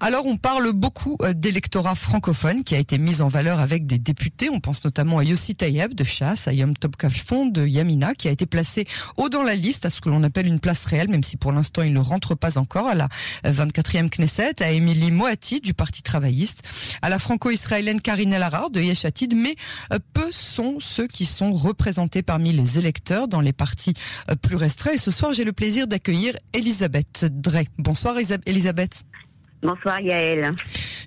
Alors on parle beaucoup euh, d'électorat francophone qui a été mis en valeur avec des députés. On pense notamment à Yossi Tayeb de Chasse, à Yom Top Kalfon de Yamina qui a été placé haut dans la liste à ce que l'on appelle une place réelle, même si pour l'instant il ne rentre pas encore à la 24e Knesset, à Émilie Moati du Parti travailliste, à la franco-israélienne Karine El de Yeshatid, mais euh, peu sont ceux qui sont représentés parmi les électeurs dans les partis euh, plus restreints. Et ce soir, j'ai le plaisir d'accueillir Elisabeth Drey. Bonsoir Elisabeth. Bonsoir Yael.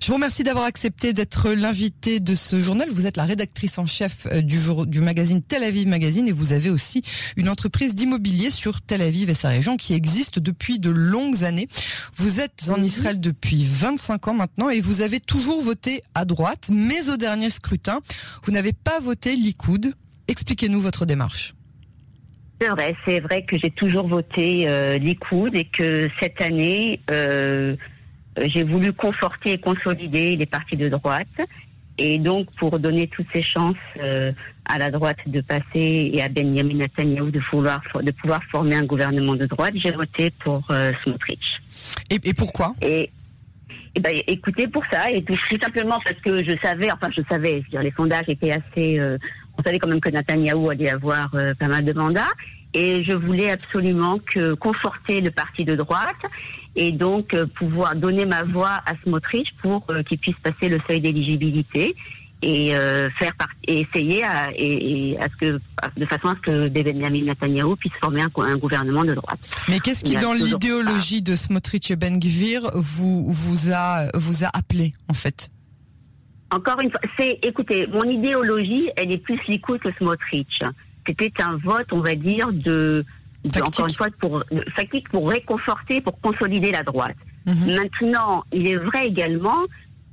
Je vous remercie d'avoir accepté d'être l'invité de ce journal. Vous êtes la rédactrice en chef euh, du, jour, du magazine Tel Aviv Magazine et vous avez aussi une entreprise d'immobilier sur Tel Aviv et sa région qui existe depuis de longues années. Vous êtes en. Israël depuis 25 ans maintenant et vous avez toujours voté à droite, mais au dernier scrutin, vous n'avez pas voté Likoud. Expliquez-nous votre démarche. C'est vrai, c'est vrai que j'ai toujours voté euh, Likoud et que cette année, euh, j'ai voulu conforter et consolider les partis de droite. Et donc, pour donner toutes ces chances euh, à la droite de passer et à Benjamin Netanyahu de pouvoir, de pouvoir former un gouvernement de droite, j'ai voté pour euh, Smotrich. Et, et pourquoi? Et, et ben, écoutez, pour ça, et tout, simplement parce que je savais, enfin je savais, dire, les sondages étaient assez... Euh, on savait quand même que Netanyahu allait avoir pas mal de mandats, et je voulais absolument que conforter le parti de droite et donc euh, pouvoir donner ma voix à Smotrich pour euh, qu'il puisse passer le seuil d'éligibilité et euh, faire essayer à, et, à ce que de façon à ce que Benjamin Netanyahu puisse former un, gouvernement de droite. Mais qu'est-ce qui dans l'idéologie de Smotrich et Ben Gvir vous vous a vous a appelé en fait? Encore une fois, c'est écoutez, mon idéologie, elle est plus Likoud que Smotrich. C'était un vote, on va dire, de encore une fois, pour, fatigue pour réconforter, pour consolider la droite. Mhm. Maintenant, il est vrai également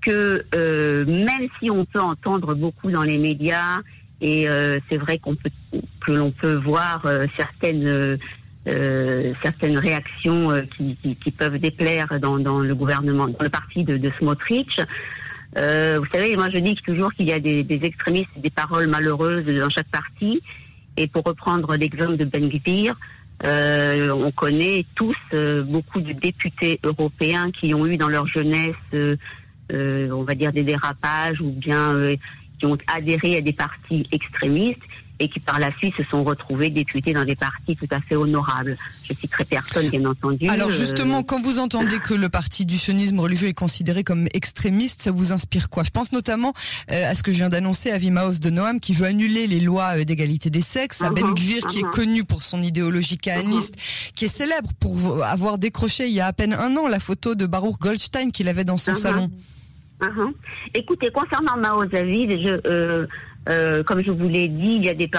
que euh, même si on peut entendre beaucoup dans les médias, et euh, c'est vrai qu'on peut que l'on peut voir euh, certaines euh, certaines réactions euh, qui, qui, qui, peuvent déplaire dans, dans, le gouvernement, dans le parti de, de Smotrich. vous savez, moi je dis toujours qu'il y a des, des extrémistes, des paroles malheureuses dans chaque parti. Et pour reprendre l'exemple de Ben Gvir, euh, on connaît tous euh, beaucoup de députés européens qui ont eu dans leur jeunesse, euh, on va dire, des dérapages ou bien qui ont adhéré à des partis extrémistes et qui par la suite se sont retrouvés députés dans des partis tout à fait honorables. Je citerai personne, bien entendu. Alors justement, quand vous entendez que le parti du sionisme religieux est considéré comme extrémiste, ça vous inspire quoi? Je pense notamment à ce que je viens d'annoncer à Vimaos de Noam, qui veut annuler les lois d'égalité des sexes, à Ben uh-huh, Gvir, qui est uh-huh. connu pour son idéologie kahaniste, uh-huh. qui est célèbre pour avoir décroché il y a à peine un an la photo de Baruch Goldstein qu'il avait dans son salon. Écoutez, concernant Mao David, je, euh, euh, comme je vous l'ai dit, il y a des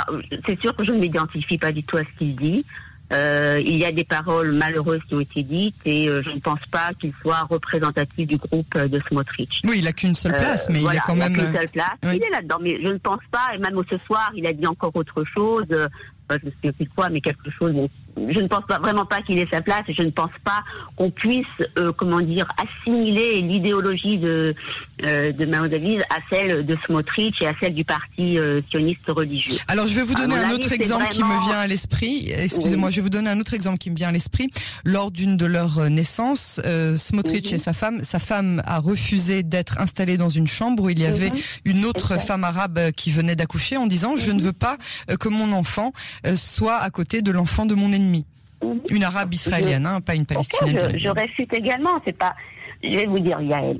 c'est sûr que je ne m'identifie pas du tout à ce qu'il dit. Euh, il y a des paroles malheureuses qui ont été dites et euh, je ne pense pas qu'il soit représentatif du groupe de Smotrich. Oui, il a qu'une seule place, mais il est quand même. Il a qu'une seule place. Il est là-dedans, mais je ne pense pas. Et même ce soir, il a dit encore autre chose. je ne sais plus quoi, mais quelque chose. Bon, je ne pense pas vraiment pas qu'il ait sa place je ne pense pas qu'on puisse, euh, comment dire, assimiler l'idéologie de euh, de Mao David à celle de Smotrich et à celle du parti euh, sioniste religieux. Alors je vais vous donner un autre exemple qui me vient à l'esprit. Excusez-moi, je vais vous donner un autre exemple qui me vient à l'esprit. Lors d'une de leurs naissances, Smotrich et sa femme, sa femme a refusé d'être installée dans une chambre où il y avait une autre femme arabe qui venait d'accoucher en disant je ne veux pas que mon enfant soit à côté de l'enfant de mon ennemi. Mhm. Une arabe israélienne, hein, pas une palestinienne. Je, réfute également, c'est pas. Je vais vous dire, Yael.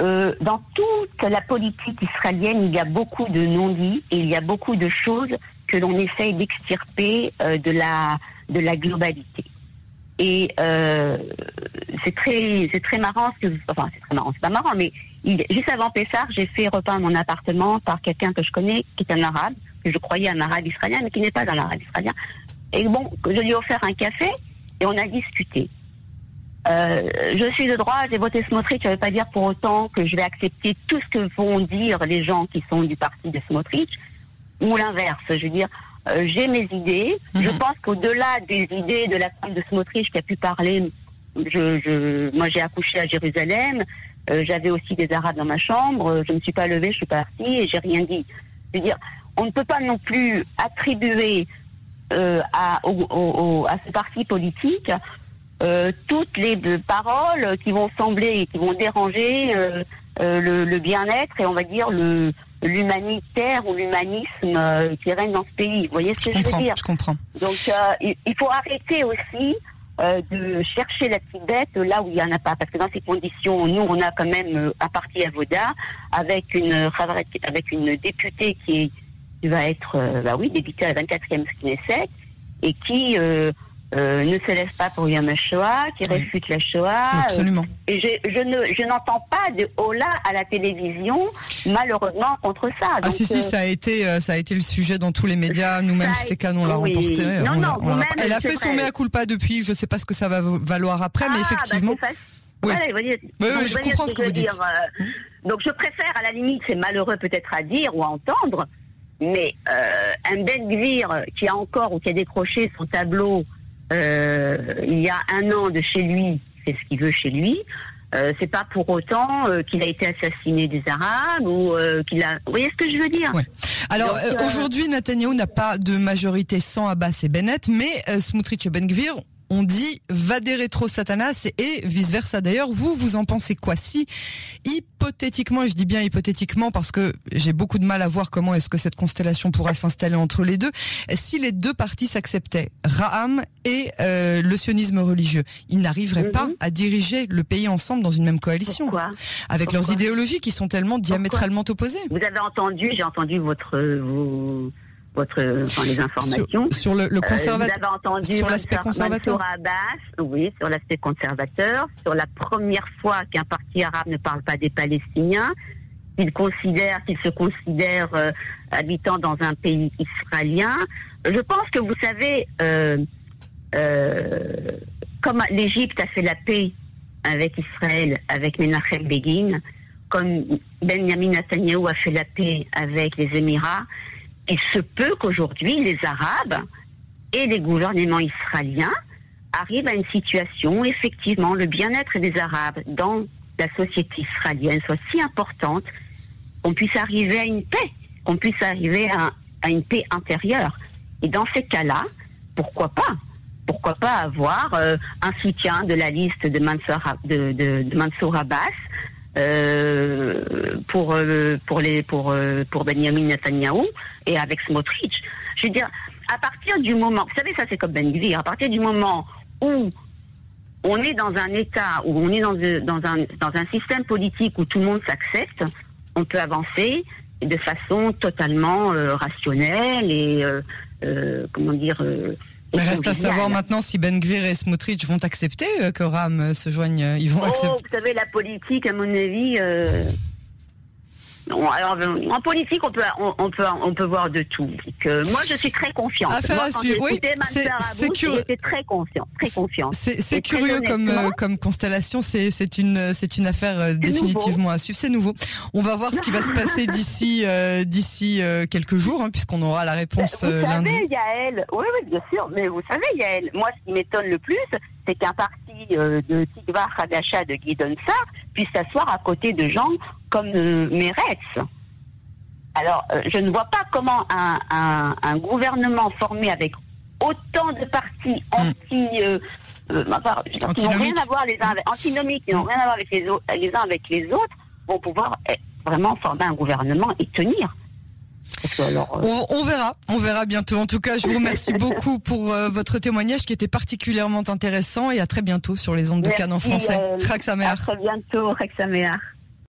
Euh, dans toute la politique israélienne, il y a beaucoup de non-dits et il y a beaucoup de choses que l'on essaye d'extirper euh, de la de la globalité. Et euh, c'est très c'est très marrant, que, enfin c'est très marrant, c'est pas marrant, mais il, juste avant Pessar, j'ai fait repeindre mon appartement par quelqu'un que je connais, qui est un arabe, que je croyais un arabe israélien, mais qui n'est pas un arabe israélien, et bon, je lui ai offert un café et on a discuté. Euh, je suis de droite, j'ai voté Smotrich, ça ne veut pas dire pour autant que je vais accepter tout ce que vont dire les gens qui sont du parti de Smotrich, ou l'inverse. Je veux dire, euh, j'ai mes idées. Je mhm. pense qu'au-delà des idées de la femme de Smotrich qui a pu parler, je, je moi j'ai accouché à Jérusalem, euh, j'avais aussi des Arabes dans ma chambre, je ne me suis pas levée, je suis partie et j'ai rien dit. Je veux dire, on ne peut pas non plus attribuer euh, à, au, à ce parti politique toutes les paroles qui vont sembler, qui vont déranger le, le bien-être et on va dire le l'humanitaire ou l'humanisme qui règne dans ce pays. Vous voyez ce que je, veux dire Je comprends. Donc il, il, faut arrêter aussi euh, de chercher la petite bête là où il n'y en a pas. Parce que dans ces conditions, nous, on a quand même euh, un parti à Voda avec une, avec une députée qui, va être, euh, bah oui, députée à la 24e Knesset et qui euh, ne se laisse pas pour Yom Shoah, qui réfute la Shoah. Absolument. et je, je, ne, je n'entends pas de hola à la télévision, malheureusement, contre ça. Ah si, si, ça a, été, ça a été le sujet dans tous les médias. Nous-mêmes, c'est Canon l'a oui. remporté. Non, non, on elle a fait son mea culpa depuis, je ne sais pas ce que ça va valoir après, mais ah, bah, effectivement... oui. oui, oui, je comprends ce que, vous dites. Dire, donc je préfère, à la limite, c'est malheureux peut-être à dire ou à entendre, mais euh, un Ben Gvir qui a encore ou qui a décroché son tableau euh, il y a un an de chez lui, c'est ce qu'il veut chez lui. Euh, c'est pas pour autant euh, qu'il a été assassiné des Arabes ou euh, qu'il a. Vous voyez ce que je veux dire? Ouais. Alors aujourd'hui, Netanyahu n'a pas de majorité sans Abbas et Bennett, mais Smotrich et Ben Gvir on dit va des rétro Satanas et vice versa. D'ailleurs, vous, vous en pensez quoi Si hypothétiquement, je dis bien hypothétiquement parce que j'ai beaucoup de mal à voir comment est-ce que cette constellation pourra s'installer entre les deux. Si les deux parties s'acceptaient, Raham et euh, le sionisme religieux, ils n'arriveraient pas mhm. à diriger le pays ensemble dans une même coalition, Pourquoi? avec leurs idéologies qui sont tellement diamétralement opposées. Vous avez entendu, j'ai entendu votre votre, enfin, les informations. Sur, le, le conservateur. Euh, avez entendu sur l'aspect conservateur. Abbas, oui, sur l'aspect conservateur, sur la première fois qu'un parti arabe ne parle pas des Palestiniens, qu'il considère, qu'il se considère euh, habitant dans un pays israélien. Je pense que vous savez, euh, comme l'Égypte a fait la paix avec Israël, avec Menachem Begin, comme Benjamin Netanyahu a fait la paix avec les Émirats, il se peut qu'aujourd'hui, les Arabes et les gouvernements israéliens arrivent à une situation où effectivement le bien-être des Arabes dans la société israélienne soit si importante qu'on puisse arriver à une paix, qu'on puisse arriver à, une paix intérieure. Et dans ces cas-là, pourquoi pas? Pourquoi pas avoir euh, un soutien de la liste de Mansour, Abbas euh, pour euh, pour euh, pour Benjamin Netanyahu et avec Smotrich. Je veux dire, à partir du moment, vous savez, ça c'est comme Ben Gvir, à partir du moment où on est dans un État, où on est dans, dans, un, dans un système politique où tout le monde s'accepte, on peut avancer de façon totalement rationnelle et, comment dire, il reste à savoir maintenant si Ben Gvir et Smotrich vont accepter euh, que Ram euh, se joigne. Euh, ils vont oh, accepter. Vous savez, la politique, à mon avis. Alors, en politique, on peut, on, peut, on peut voir de tout. Que moi, je suis très confiante. Affaire moi, à suivre. Oui, c'est curieux. J'étais très confiante, très confiante. C'est curieux comme, comme constellation. C'est une, c'est une affaire définitivement à suivre. C'est nouveau. On va voir ce qui va se passer d'ici, d'ici quelques jours, hein, puisqu'on aura la réponse vous lundi. Savez, Yael, oui, oui, bien sûr. Mais vous savez, Yael, moi, ce qui m'étonne le plus, c'est qu'un parti de Tigvar Hadasha de Sar puisse s'asseoir à côté de gens comme euh, Meretz. Alors, euh, je ne vois pas comment un, un, gouvernement formé avec autant de partis hmm. anti, euh, euh qui n'ont rien à voir les uns avec, antinomiques, qui n'ont rien à voir avec les, les uns avec les autres, vont pouvoir eh, vraiment former un gouvernement et tenir. On, verra, on verra bientôt. En tout cas, je vous remercie beaucoup pour votre témoignage qui était particulièrement intéressant et à très bientôt sur les ondes de Canon français. Euh, à très bientôt.